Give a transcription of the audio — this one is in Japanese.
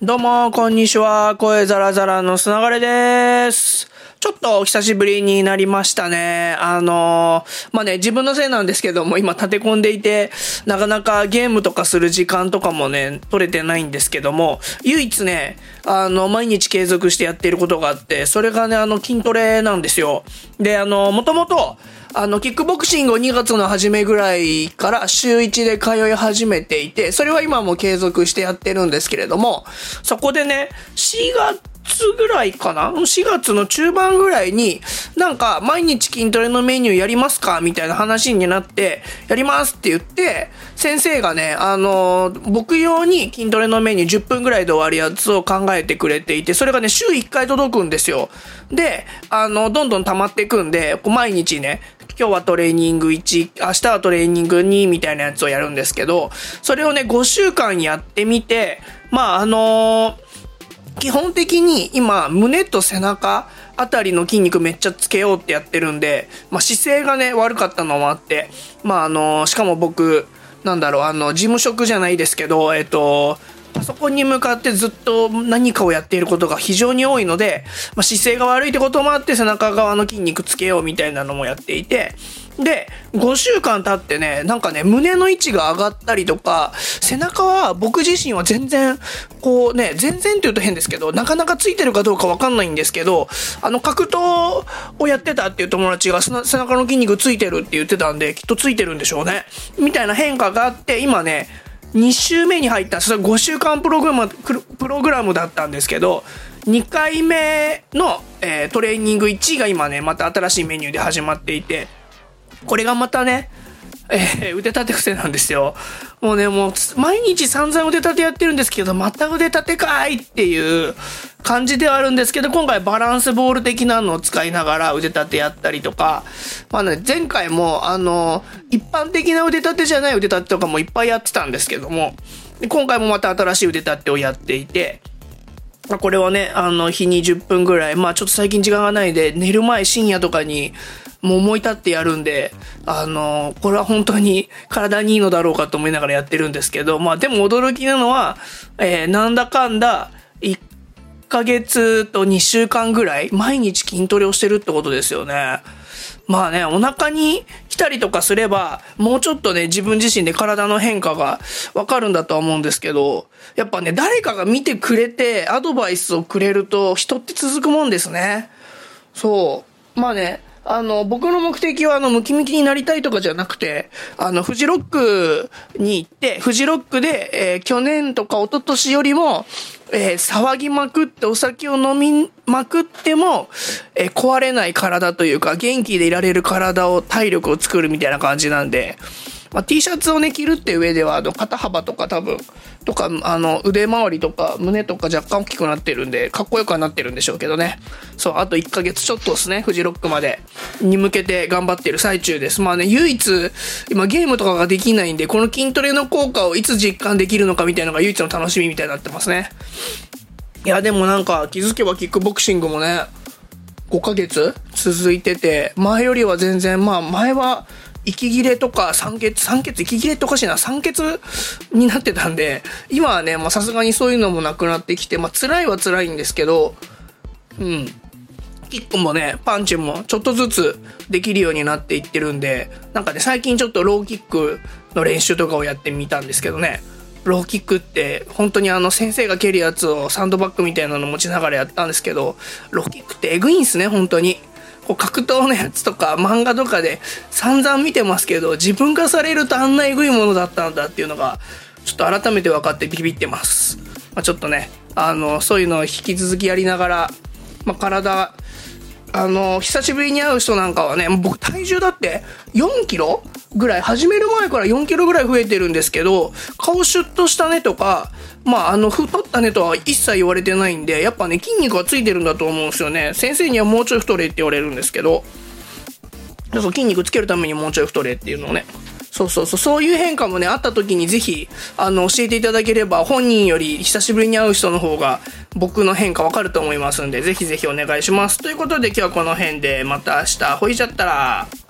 どうも、こんにちは。声ザラザラのつながれです。ちょっとお久しぶりになりましたね。あのー、まあ、ね、自分のせいなんですけども、今立て込んでいて、なかなかゲームとかする時間とかもね、取れてないんですけども、唯一ね、あの、毎日継続してやっていることがあって、それがね、あの、筋トレなんですよ。で、あの、もともと、あの、キックボクシングを2月の初めぐらいから週1で通い始めていて、それは今も継続してやってるんですけれども、そこでね、4月ぐらいかな ?4 月の中盤ぐらいに、なんか、毎日筋トレのメニューやりますか？みたいな話になって、やりますって言って、先生がね、あの僕用に筋トレのメニュー10分ぐらいで終わるやつを考えてくれていて、それがね、週1回届くんですよ。で、あの、どんどん溜まっていくんで、毎日ね、今日はトレーニング1、明日はトレーニング2みたいなやつをやるんですけど、それをね、5週間やってみて、まあ、あのー、基本的に今、胸と背中あたりの筋肉めっちゃつけようってやってるんで、まあ、姿勢がね、悪かったのもあって、まあ、あの、しかも僕、なんだろう、あの、事務職じゃないですけど、えっと、パソコンに向かってずっと何かをやっていることが非常に多いので、まあ、姿勢が悪いってこともあって背中側の筋肉つけようみたいなのもやっていて、で、5週間経ってね、なんかね、胸の位置が上がったりとか、背中は僕自身は全然、こうね、全然って言うと変ですけど、なかなかついてるかどうかわかんないんですけど、あの、格闘をやってたっていう友達が背中の筋肉ついてるって言ってたんで、きっとついてるんでしょうね。みたいな変化があって、今ね、2週目に入ったそれは5週間プログラムプログラムだったんですけど2回目の、えー、トレーニング1が今ねまた新しいメニューで始まっていてこれがまたねえー、腕立て伏せなんですよ。もうね、もう、毎日散々腕立てやってるんですけど、また腕立てかいっていう感じではあるんですけど、今回バランスボール的なのを使いながら腕立てやったりとか、まあね、前回も、あの、一般的な腕立てじゃない腕立てとかもいっぱいやってたんですけども、今回もまた新しい腕立てをやっていて、これはね、あの、日に10分ぐらい、まあちょっと最近時間がないで、寝る前深夜とかに、もう思い立ってやるんで、あの、これは本当に体にいいのだろうかと思いながらやってるんですけど、まあでも驚きなのは、えー、なんだかんだ、1ヶ月と2週間ぐらい、毎日筋トレをしてるってことですよね。まあね、お腹に来たりとかすれば、もうちょっとね、自分自身で体の変化がわかるんだとは思うんですけど、やっぱね、誰かが見てくれて、アドバイスをくれると、人って続くもんですね。そう。まあね、あの、僕の目的は、あの、ムキムキになりたいとかじゃなくて、あの、フジロックに行って、フジロックで、えー、去年とか一昨年よりも、えー、騒ぎまくってお酒を飲みまくっても、えー、壊れない体というか、元気でいられる体を、体力を作るみたいな感じなんで、まあ、T シャツをね、着るって上では、あの、肩幅とか多分、とか、あの、腕周りとか、胸とか若干大きくなってるんで、かっこよくはなってるんでしょうけどね。そう、あと1ヶ月ちょっとですね、フジロックまで、に向けて頑張ってる最中です。まあね、唯一、今ゲームとかができないんで、この筋トレの効果をいつ実感できるのかみたいなのが唯一の楽しみみたいになってますね。いや、でもなんか、気づけばキックボクシングもね、5ヶ月続いてて、前よりは全然、まあ前は、息切れとか酸欠、酸欠、息切れとかしいな、酸欠になってたんで、今はね、まあさすがにそういうのもなくなってきて、まあ辛いは辛いんですけど、うん。キックもね、パンチもちょっとずつできるようになっていってるんで、なんかね、最近ちょっとローキックの練習とかをやってみたんですけどね、ローキックって本当にあの先生が蹴るやつをサンドバッグみたいなの持ちながらやったんですけど、ローキックってエグいんすね、本当に。こう格闘のやつとか漫画とかで散々見てますけど、自分化されるとあんなエグいものだったんだっていうのが、ちょっと改めて分かってビビってます。まあ、ちょっとね、あの、そういうのを引き続きやりながら、まあ、体、あの、久しぶりに会う人なんかはね、僕体重だって4キロぐらい、始める前から4キロぐらい増えてるんですけど、顔シュッとしたねとか、まあ、あの、太ったねとは一切言われてないんで、やっぱね、筋肉がついてるんだと思うんですよね。先生にはもうちょい太れって言われるんですけど、そう筋肉つけるためにもうちょい太れっていうのをね。そうそうそう、そういう変化もね、あった時にぜひ、あの、教えていただければ、本人より久しぶりに会う人の方が、僕の変化わかると思いますんで、ぜひぜひお願いします。ということで今日はこの辺で、また明日、ほいちゃったら。